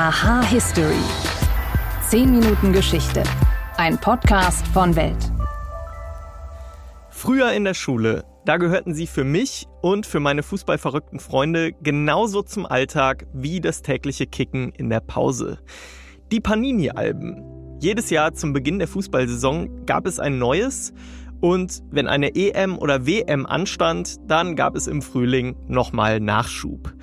Aha History. 10 Minuten Geschichte. Ein Podcast von Welt. Früher in der Schule, da gehörten sie für mich und für meine fußballverrückten Freunde genauso zum Alltag wie das tägliche Kicken in der Pause. Die Panini-Alben. Jedes Jahr zum Beginn der Fußballsaison gab es ein neues und wenn eine EM oder WM anstand, dann gab es im Frühling nochmal Nachschub.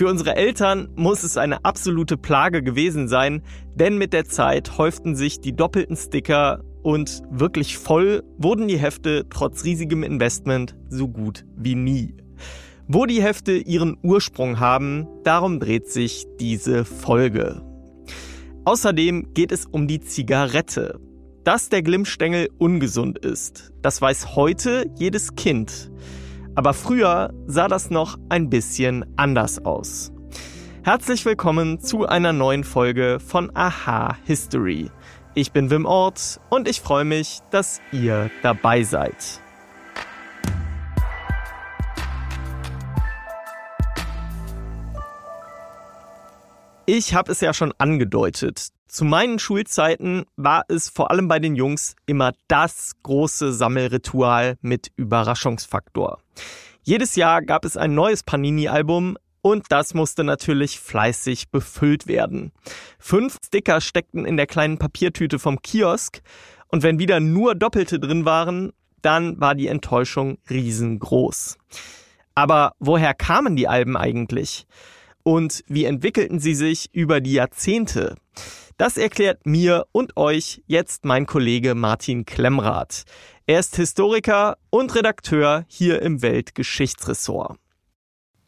Für unsere Eltern muss es eine absolute Plage gewesen sein, denn mit der Zeit häuften sich die doppelten Sticker und wirklich voll wurden die Hefte trotz riesigem Investment so gut wie nie. Wo die Hefte ihren Ursprung haben, darum dreht sich diese Folge. Außerdem geht es um die Zigarette. Dass der Glimmstängel ungesund ist, das weiß heute jedes Kind. Aber früher sah das noch ein bisschen anders aus. Herzlich willkommen zu einer neuen Folge von Aha History. Ich bin Wim Ort und ich freue mich, dass ihr dabei seid. Ich habe es ja schon angedeutet. Zu meinen Schulzeiten war es vor allem bei den Jungs immer das große Sammelritual mit Überraschungsfaktor. Jedes Jahr gab es ein neues Panini-Album und das musste natürlich fleißig befüllt werden. Fünf Sticker steckten in der kleinen Papiertüte vom Kiosk und wenn wieder nur Doppelte drin waren, dann war die Enttäuschung riesengroß. Aber woher kamen die Alben eigentlich? Und wie entwickelten sie sich über die Jahrzehnte? Das erklärt mir und euch jetzt mein Kollege Martin Klemmrath. Er ist Historiker und Redakteur hier im Weltgeschichtsressort.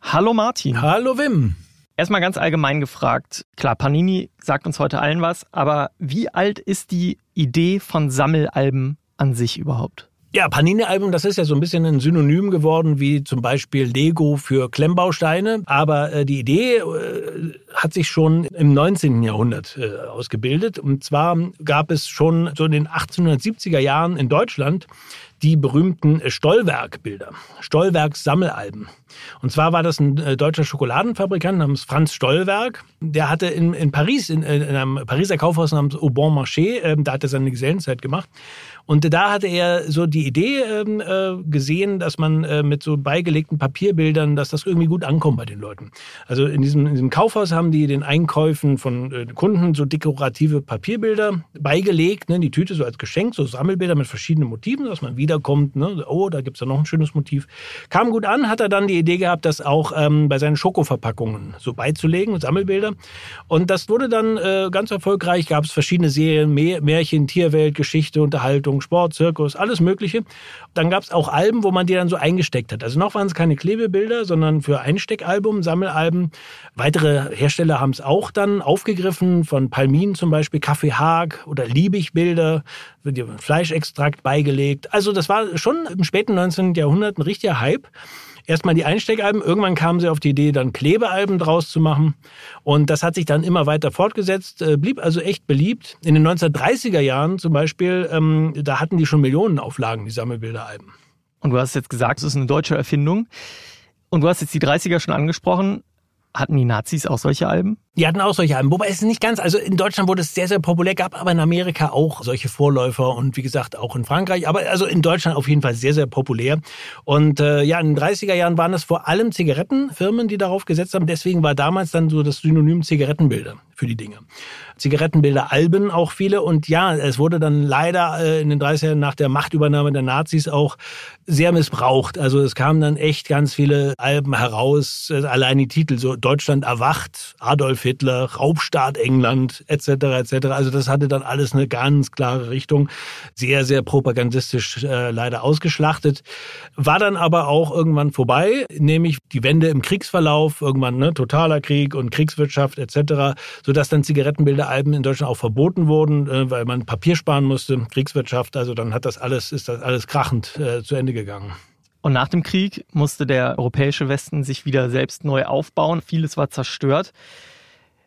Hallo Martin. Hallo Wim. Erstmal ganz allgemein gefragt. Klar, Panini sagt uns heute allen was, aber wie alt ist die Idee von Sammelalben an sich überhaupt? Ja, Panini-Album, das ist ja so ein bisschen ein Synonym geworden, wie zum Beispiel Lego für Klemmbausteine. Aber äh, die Idee äh, hat sich schon im 19. Jahrhundert äh, ausgebildet. Und zwar gab es schon so in den 1870er Jahren in Deutschland die berühmten Stollwerk-Bilder, Stollwerk-Sammelalben. Und zwar war das ein äh, deutscher Schokoladenfabrikant namens Franz Stollwerk. Der hatte in, in Paris, in, in einem Pariser Kaufhaus namens Au Bon Marché, äh, da hat er seine Gesellenzeit gemacht. Und da hatte er so die Idee ähm, äh, gesehen, dass man äh, mit so beigelegten Papierbildern, dass das irgendwie gut ankommt bei den Leuten. Also in diesem, in diesem Kaufhaus haben die den Einkäufen von äh, Kunden so dekorative Papierbilder beigelegt, ne, die Tüte so als Geschenk, so Sammelbilder mit verschiedenen Motiven, dass man wiederkommt, ne, oh, da gibt's ja noch ein schönes Motiv. Kam gut an, hat er dann die Idee gehabt, das auch ähm, bei seinen Schokoverpackungen so beizulegen, Sammelbilder. Und das wurde dann äh, ganz erfolgreich, gab es verschiedene Serien, Märchen, Tierwelt, Geschichte, Unterhaltung, Unterhaltung, Sport, Zirkus, alles Mögliche. Dann gab es auch Alben, wo man die dann so eingesteckt hat. Also noch waren es keine Klebebilder, sondern für Einsteckalbum, Sammelalben. Weitere Hersteller haben es auch dann aufgegriffen, von Palmin zum Beispiel, Kaffee Haag oder Liebig-Bilder, Fleischextrakt beigelegt. Also das war schon im späten 19. Jahrhundert ein richtiger Hype erstmal die Einsteckalben. Irgendwann kamen sie auf die Idee, dann Klebealben draus zu machen. Und das hat sich dann immer weiter fortgesetzt, äh, blieb also echt beliebt. In den 1930er Jahren zum Beispiel, ähm, da hatten die schon Millionenauflagen, die Sammelbilderalben. Und du hast jetzt gesagt, es ist eine deutsche Erfindung. Und du hast jetzt die 30er schon angesprochen. Hatten die Nazis auch solche Alben? Die hatten auch solche Alben. Wobei es nicht ganz, also in Deutschland wurde es sehr, sehr populär, gab aber in Amerika auch solche Vorläufer und wie gesagt auch in Frankreich, aber also in Deutschland auf jeden Fall sehr, sehr populär. Und äh, ja, in den 30er Jahren waren es vor allem Zigarettenfirmen, die darauf gesetzt haben. Deswegen war damals dann so das Synonym Zigarettenbilder für die Dinge. Zigarettenbilder, Alben auch viele. Und ja, es wurde dann leider äh, in den 30er Jahren nach der Machtübernahme der Nazis auch sehr missbraucht. Also es kamen dann echt ganz viele Alben heraus, äh, allein die Titel, so Deutschland erwacht, Adolf Hitler, Raubstaat England etc. etc. Also das hatte dann alles eine ganz klare Richtung, sehr sehr propagandistisch äh, leider ausgeschlachtet, war dann aber auch irgendwann vorbei, nämlich die Wende im Kriegsverlauf, irgendwann ne, totaler Krieg und Kriegswirtschaft etc., sodass dann Zigarettenbilderalben in Deutschland auch verboten wurden, äh, weil man Papier sparen musste, Kriegswirtschaft. Also dann hat das alles ist das alles krachend äh, zu Ende gegangen. Und nach dem Krieg musste der europäische Westen sich wieder selbst neu aufbauen. Vieles war zerstört.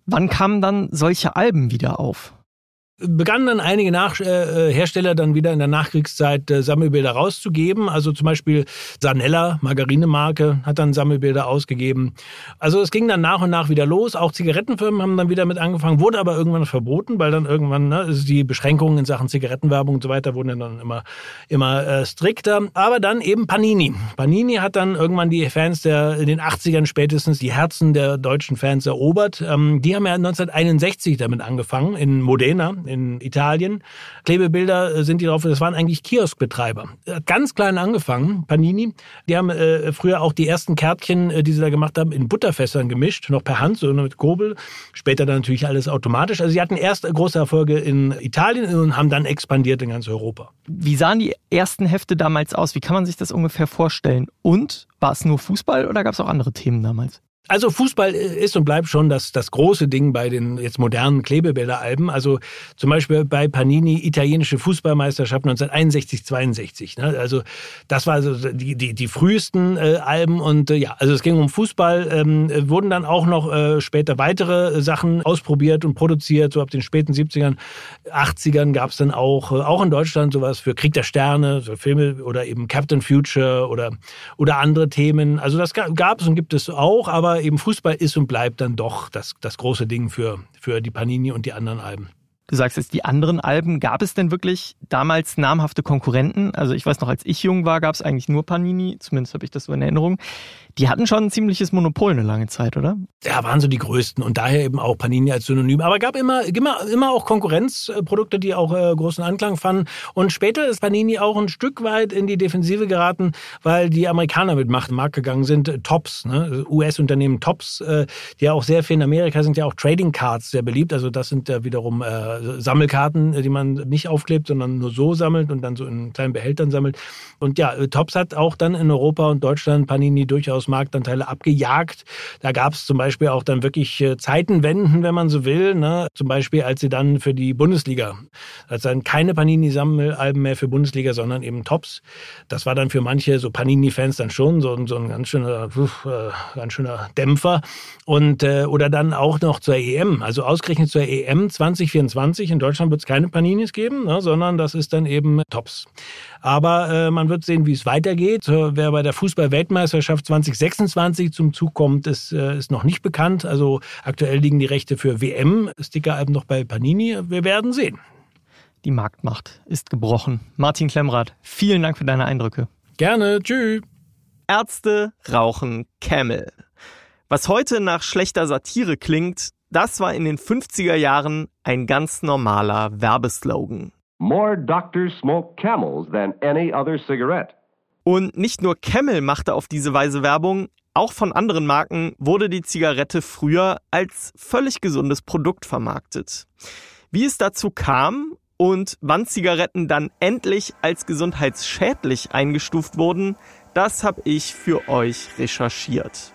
Wann kamen dann solche Alben wieder auf? Begannen dann einige Nach äh, Hersteller dann wieder in der Nachkriegszeit äh, Sammelbilder rauszugeben. Also zum Beispiel Sanella, Margarinemarke, hat dann Sammelbilder ausgegeben. Also es ging dann nach und nach wieder los. Auch Zigarettenfirmen haben dann wieder mit angefangen, wurde aber irgendwann verboten, weil dann irgendwann ne, also die Beschränkungen in Sachen Zigarettenwerbung und so weiter wurden dann immer, immer äh, strikter. Aber dann eben Panini. Panini hat dann irgendwann die Fans der in den 80ern spätestens die Herzen der deutschen Fans erobert. Ähm, die haben ja 1961 damit angefangen in Modena in Italien. Klebebilder äh, sind die drauf, das waren eigentlich Kioskbetreiber. Ganz klein angefangen, Panini. Die haben äh, früher auch die ersten Kärtchen, äh, die sie da gemacht haben, in Butterfässern gemischt, noch per Hand, so mit Kurbel. Später dann natürlich alles automatisch. Also sie hatten erst große Erfolge in Italien und haben dann expandiert in ganz Europa. Wie sahen die ersten Hefte damals aus? Wie kann man sich das ungefähr vorstellen? Und war es nur Fußball oder gab es auch andere Themen damals? Also Fußball ist und bleibt schon das, das große Ding bei den jetzt modernen Klebebilderalben. Also zum Beispiel bei Panini italienische Fußballmeisterschaft 1961, 62. Ne? Also das war also die, die, die frühesten äh, Alben und äh, ja, also es ging um Fußball. Ähm, wurden dann auch noch äh, später weitere Sachen ausprobiert und produziert. So ab den späten 70ern, 80ern gab es dann auch, äh, auch in Deutschland sowas für Krieg der Sterne, so Filme oder eben Captain Future oder, oder andere Themen. Also das gab es und gibt es auch, aber eben Fußball ist und bleibt dann doch das, das große Ding für, für die Panini und die anderen Alben. Du sagst jetzt die anderen Alben. Gab es denn wirklich damals namhafte Konkurrenten? Also ich weiß noch, als ich jung war, gab es eigentlich nur Panini. Zumindest habe ich das so in Erinnerung. Die hatten schon ein ziemliches Monopol eine lange Zeit, oder? Ja, waren so die größten und daher eben auch Panini als Synonym. Aber gab immer, immer, immer auch Konkurrenzprodukte, die auch äh, großen Anklang fanden. Und später ist Panini auch ein Stück weit in die Defensive geraten, weil die Amerikaner mit Macht Markt gegangen sind. Tops, ne? US-Unternehmen Tops, äh, die ja auch sehr viel in Amerika sind ja auch Trading Cards sehr beliebt. Also das sind ja wiederum äh, Sammelkarten, die man nicht aufklebt, sondern nur so sammelt und dann so in kleinen Behältern sammelt. Und ja, Tops hat auch dann in Europa und Deutschland Panini durchaus Marktanteile abgejagt. Da gab es zum Beispiel auch dann wirklich äh, Zeitenwenden, wenn man so will. Ne? Zum Beispiel, als sie dann für die Bundesliga, als dann keine Panini-Sammelalben mehr für Bundesliga, sondern eben Tops. Das war dann für manche so Panini-Fans dann schon so, so ein ganz schöner, äh, ganz schöner Dämpfer. Und äh, oder dann auch noch zur EM, also ausgerechnet zur EM 2024. In Deutschland wird es keine Paninis geben, ne, sondern das ist dann eben Tops. Aber äh, man wird sehen, wie es weitergeht. Wer bei der Fußball-Weltmeisterschaft 2026 zum Zug kommt, ist, äh, ist noch nicht bekannt. Also aktuell liegen die Rechte für WM-Stickeralben noch bei Panini. Wir werden sehen. Die Marktmacht ist gebrochen. Martin Klemmrath, vielen Dank für deine Eindrücke. Gerne. Tschüss. Ärzte rauchen Camel. Was heute nach schlechter Satire klingt, das war in den 50er Jahren ein ganz normaler Werbeslogan. More doctors smoke camels than any other cigarette. Und nicht nur Camel machte auf diese Weise Werbung, auch von anderen Marken wurde die Zigarette früher als völlig gesundes Produkt vermarktet. Wie es dazu kam und wann Zigaretten dann endlich als gesundheitsschädlich eingestuft wurden, das habe ich für euch recherchiert.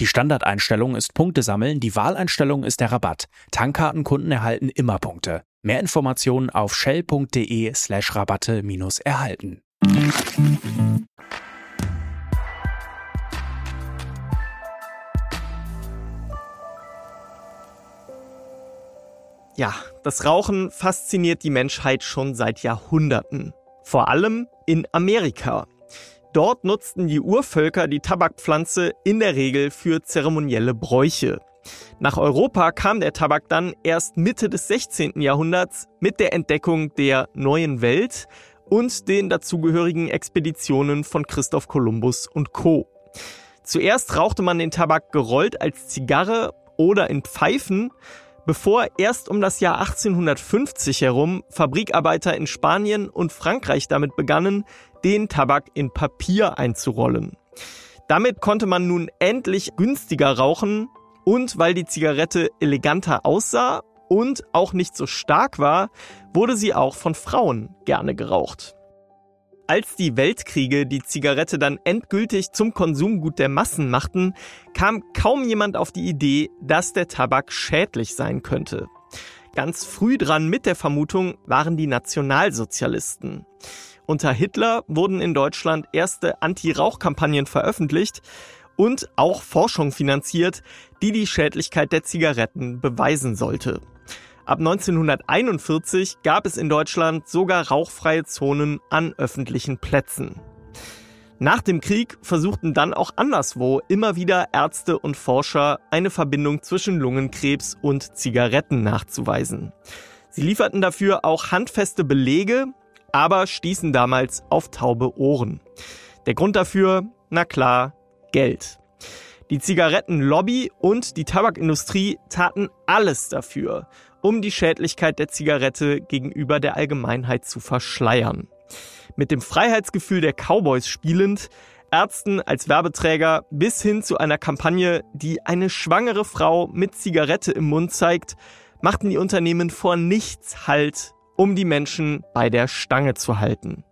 Die Standardeinstellung ist Punkte sammeln, die Wahleinstellung ist der Rabatt. Tankkartenkunden erhalten immer Punkte. Mehr Informationen auf shell.de slash Rabatte minus erhalten. Ja, das Rauchen fasziniert die Menschheit schon seit Jahrhunderten. Vor allem in Amerika. Dort nutzten die Urvölker die Tabakpflanze in der Regel für zeremonielle Bräuche. Nach Europa kam der Tabak dann erst Mitte des 16. Jahrhunderts mit der Entdeckung der neuen Welt und den dazugehörigen Expeditionen von Christoph Kolumbus und Co. Zuerst rauchte man den Tabak gerollt als Zigarre oder in Pfeifen, bevor erst um das Jahr 1850 herum Fabrikarbeiter in Spanien und Frankreich damit begannen, den Tabak in Papier einzurollen. Damit konnte man nun endlich günstiger rauchen und weil die Zigarette eleganter aussah und auch nicht so stark war, wurde sie auch von Frauen gerne geraucht. als die Weltkriege die Zigarette dann endgültig zum Konsumgut der Massen machten, kam kaum jemand auf die Idee, dass der Tabak schädlich sein könnte. Ganz früh dran mit der Vermutung waren die Nationalsozialisten. Unter Hitler wurden in Deutschland erste Anti-Rauch-Kampagnen veröffentlicht und auch Forschung finanziert, die die Schädlichkeit der Zigaretten beweisen sollte. Ab 1941 gab es in Deutschland sogar rauchfreie Zonen an öffentlichen Plätzen. Nach dem Krieg versuchten dann auch anderswo immer wieder Ärzte und Forscher eine Verbindung zwischen Lungenkrebs und Zigaretten nachzuweisen. Sie lieferten dafür auch handfeste Belege, aber stießen damals auf taube Ohren. Der Grund dafür, na klar, Geld. Die Zigarettenlobby und die Tabakindustrie taten alles dafür, um die Schädlichkeit der Zigarette gegenüber der Allgemeinheit zu verschleiern. Mit dem Freiheitsgefühl der Cowboys spielend, Ärzten als Werbeträger bis hin zu einer Kampagne, die eine schwangere Frau mit Zigarette im Mund zeigt, machten die Unternehmen vor nichts Halt, um die Menschen bei der Stange zu halten.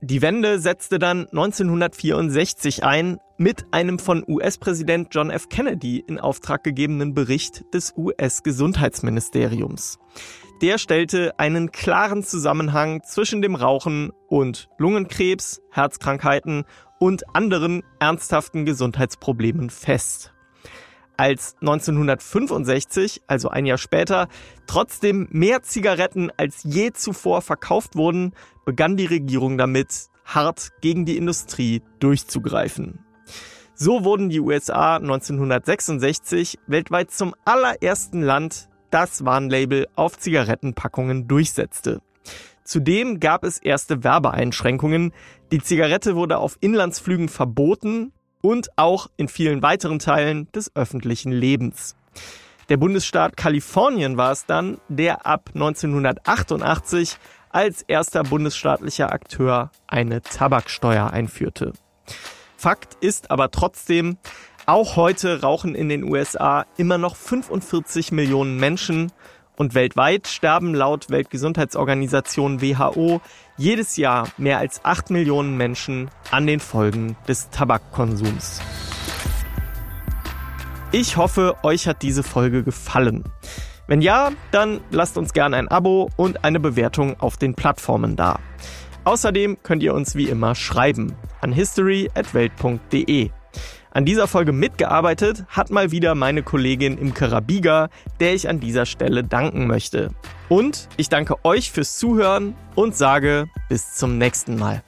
Die Wende setzte dann 1964 ein mit einem von US-Präsident John F. Kennedy in Auftrag gegebenen Bericht des US-Gesundheitsministeriums. Der stellte einen klaren Zusammenhang zwischen dem Rauchen und Lungenkrebs, Herzkrankheiten und anderen ernsthaften Gesundheitsproblemen fest. Als 1965, also ein Jahr später, trotzdem mehr Zigaretten als je zuvor verkauft wurden, begann die Regierung damit, hart gegen die Industrie durchzugreifen. So wurden die USA 1966 weltweit zum allerersten Land, das Warnlabel auf Zigarettenpackungen durchsetzte. Zudem gab es erste Werbeeinschränkungen. Die Zigarette wurde auf Inlandsflügen verboten und auch in vielen weiteren Teilen des öffentlichen Lebens. Der Bundesstaat Kalifornien war es dann, der ab 1988 als erster bundesstaatlicher Akteur eine Tabaksteuer einführte. Fakt ist aber trotzdem, auch heute rauchen in den USA immer noch 45 Millionen Menschen und weltweit sterben laut Weltgesundheitsorganisation WHO jedes Jahr mehr als 8 Millionen Menschen an den Folgen des Tabakkonsums. Ich hoffe, euch hat diese Folge gefallen. Wenn ja, dann lasst uns gerne ein Abo und eine Bewertung auf den Plattformen da. Außerdem könnt ihr uns wie immer schreiben an history@welt.de. An dieser Folge mitgearbeitet hat mal wieder meine Kollegin im Karabiga, der ich an dieser Stelle danken möchte. Und ich danke euch fürs Zuhören und sage bis zum nächsten Mal.